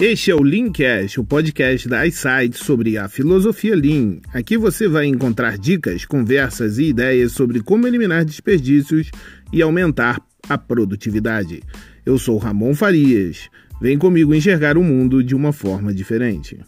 Este é o Leancast, o podcast da iSight sobre a filosofia Lean. Aqui você vai encontrar dicas, conversas e ideias sobre como eliminar desperdícios e aumentar a produtividade. Eu sou Ramon Farias. Vem comigo enxergar o mundo de uma forma diferente.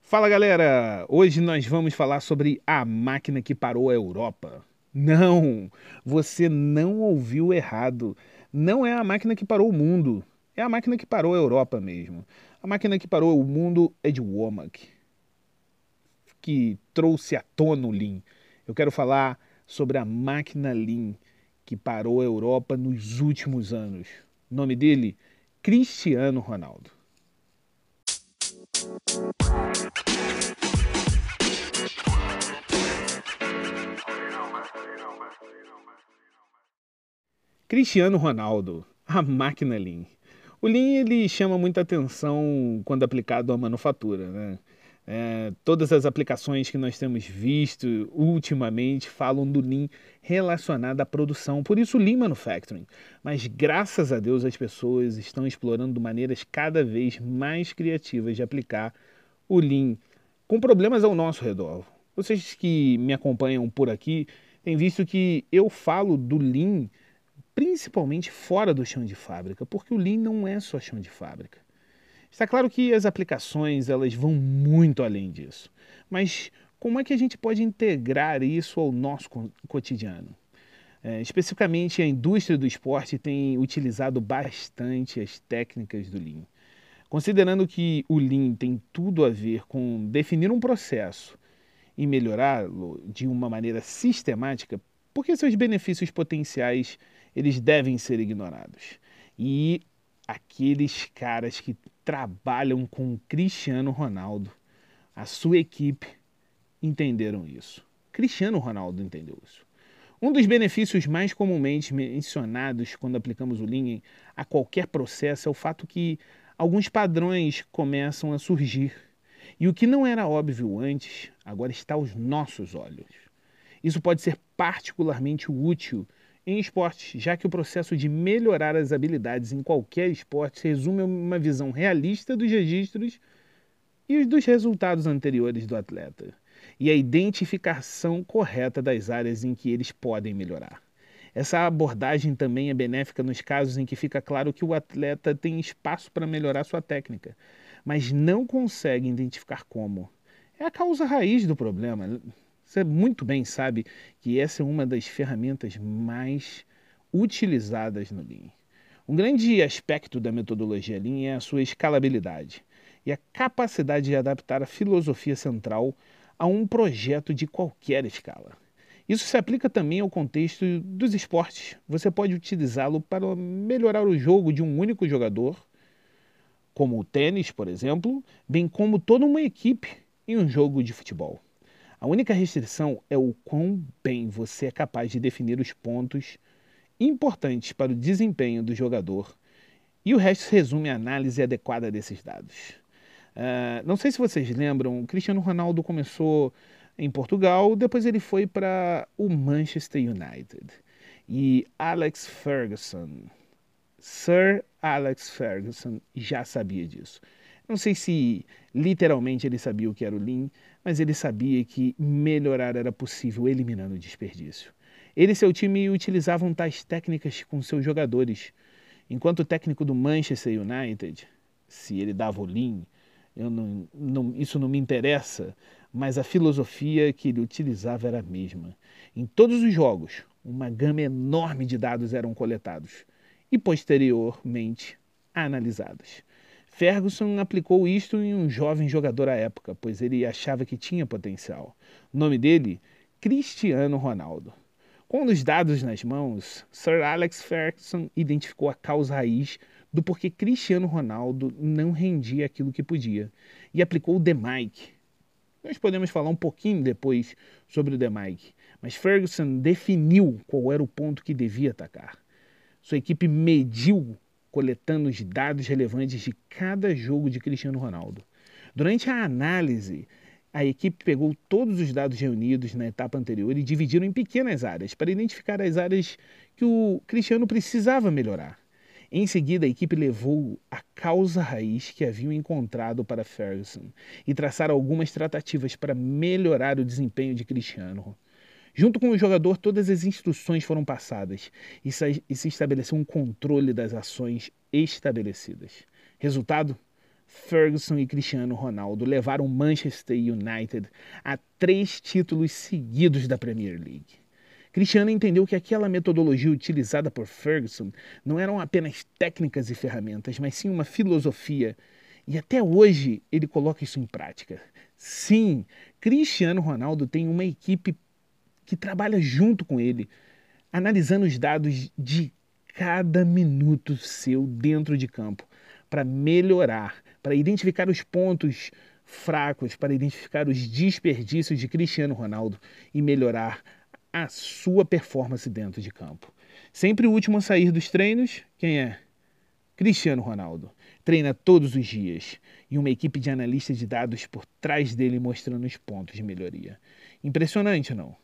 Fala galera! Hoje nós vamos falar sobre a máquina que parou a Europa. Não, você não ouviu errado não é a máquina que parou o mundo, é a máquina que parou a Europa mesmo. A máquina que parou o mundo é de Womack, que trouxe à tona o Lean. Eu quero falar sobre a máquina Lean que parou a Europa nos últimos anos. O nome dele, Cristiano Ronaldo. Cristiano Ronaldo, a máquina Lean. O Lean ele chama muita atenção quando aplicado à manufatura. Né? É, todas as aplicações que nós temos visto ultimamente falam do Lean relacionado à produção, por isso Lean Manufacturing. Mas graças a Deus as pessoas estão explorando maneiras cada vez mais criativas de aplicar o Lean com problemas ao nosso redor. Vocês que me acompanham por aqui têm visto que eu falo do Lean principalmente fora do chão de fábrica, porque o Lean não é só chão de fábrica. Está claro que as aplicações elas vão muito além disso, mas como é que a gente pode integrar isso ao nosso cotidiano? É, especificamente a indústria do esporte tem utilizado bastante as técnicas do Lean. Considerando que o Lean tem tudo a ver com definir um processo e melhorá-lo de uma maneira sistemática, porque seus benefícios potenciais eles devem ser ignorados. E aqueles caras que trabalham com Cristiano Ronaldo, a sua equipe, entenderam isso. Cristiano Ronaldo entendeu isso. Um dos benefícios mais comumente mencionados quando aplicamos o Lean a qualquer processo é o fato que alguns padrões começam a surgir. E o que não era óbvio antes, agora está aos nossos olhos. Isso pode ser particularmente útil em esportes, já que o processo de melhorar as habilidades em qualquer esporte resume uma visão realista dos registros e dos resultados anteriores do atleta, e a identificação correta das áreas em que eles podem melhorar. Essa abordagem também é benéfica nos casos em que fica claro que o atleta tem espaço para melhorar sua técnica, mas não consegue identificar como. É a causa raiz do problema. Você muito bem sabe que essa é uma das ferramentas mais utilizadas no Lean. Um grande aspecto da metodologia Lean é a sua escalabilidade e a capacidade de adaptar a filosofia central a um projeto de qualquer escala. Isso se aplica também ao contexto dos esportes. Você pode utilizá-lo para melhorar o jogo de um único jogador, como o tênis, por exemplo, bem como toda uma equipe em um jogo de futebol. A única restrição é o quão bem você é capaz de definir os pontos importantes para o desempenho do jogador e o resto resume a análise adequada desses dados. Uh, não sei se vocês lembram, Cristiano Ronaldo começou em Portugal, depois ele foi para o Manchester United. E Alex Ferguson, Sir Alex Ferguson, já sabia disso. Não sei se literalmente ele sabia o que era o Lean, mas ele sabia que melhorar era possível eliminando o desperdício. Ele e seu time utilizavam tais técnicas com seus jogadores. Enquanto o técnico do Manchester United, se ele dava o Lean, não, não, isso não me interessa, mas a filosofia que ele utilizava era a mesma. Em todos os jogos, uma gama enorme de dados eram coletados e posteriormente analisados. Ferguson aplicou isto em um jovem jogador à época, pois ele achava que tinha potencial. O nome dele? Cristiano Ronaldo. Com os dados nas mãos, Sir Alex Ferguson identificou a causa raiz do porquê Cristiano Ronaldo não rendia aquilo que podia e aplicou o The Mike. Nós podemos falar um pouquinho depois sobre o The Mike, mas Ferguson definiu qual era o ponto que devia atacar. Sua equipe mediu coletando os dados relevantes de cada jogo de Cristiano Ronaldo. Durante a análise, a equipe pegou todos os dados reunidos na etapa anterior e dividiram em pequenas áreas para identificar as áreas que o Cristiano precisava melhorar. Em seguida, a equipe levou a causa raiz que haviam encontrado para Ferguson e traçaram algumas tratativas para melhorar o desempenho de Cristiano. Junto com o jogador, todas as instruções foram passadas e se estabeleceu um controle das ações estabelecidas. Resultado? Ferguson e Cristiano Ronaldo levaram Manchester United a três títulos seguidos da Premier League. Cristiano entendeu que aquela metodologia utilizada por Ferguson não eram apenas técnicas e ferramentas, mas sim uma filosofia. E até hoje ele coloca isso em prática. Sim, Cristiano Ronaldo tem uma equipe que trabalha junto com ele, analisando os dados de cada minuto seu dentro de campo para melhorar, para identificar os pontos fracos, para identificar os desperdícios de Cristiano Ronaldo e melhorar a sua performance dentro de campo. Sempre o último a sair dos treinos, quem é? Cristiano Ronaldo. Treina todos os dias e uma equipe de analistas de dados por trás dele mostrando os pontos de melhoria. Impressionante, não?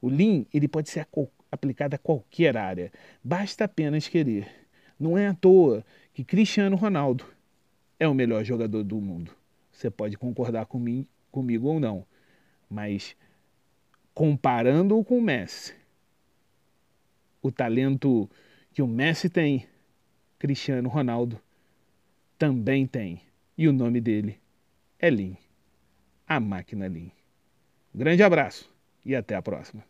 O Lean ele pode ser aplicado a qualquer área, basta apenas querer. Não é à toa que Cristiano Ronaldo é o melhor jogador do mundo. Você pode concordar comigo, comigo ou não, mas comparando-o com o Messi, o talento que o Messi tem, Cristiano Ronaldo também tem. E o nome dele é Lean, a máquina Lean. grande abraço e até a próxima.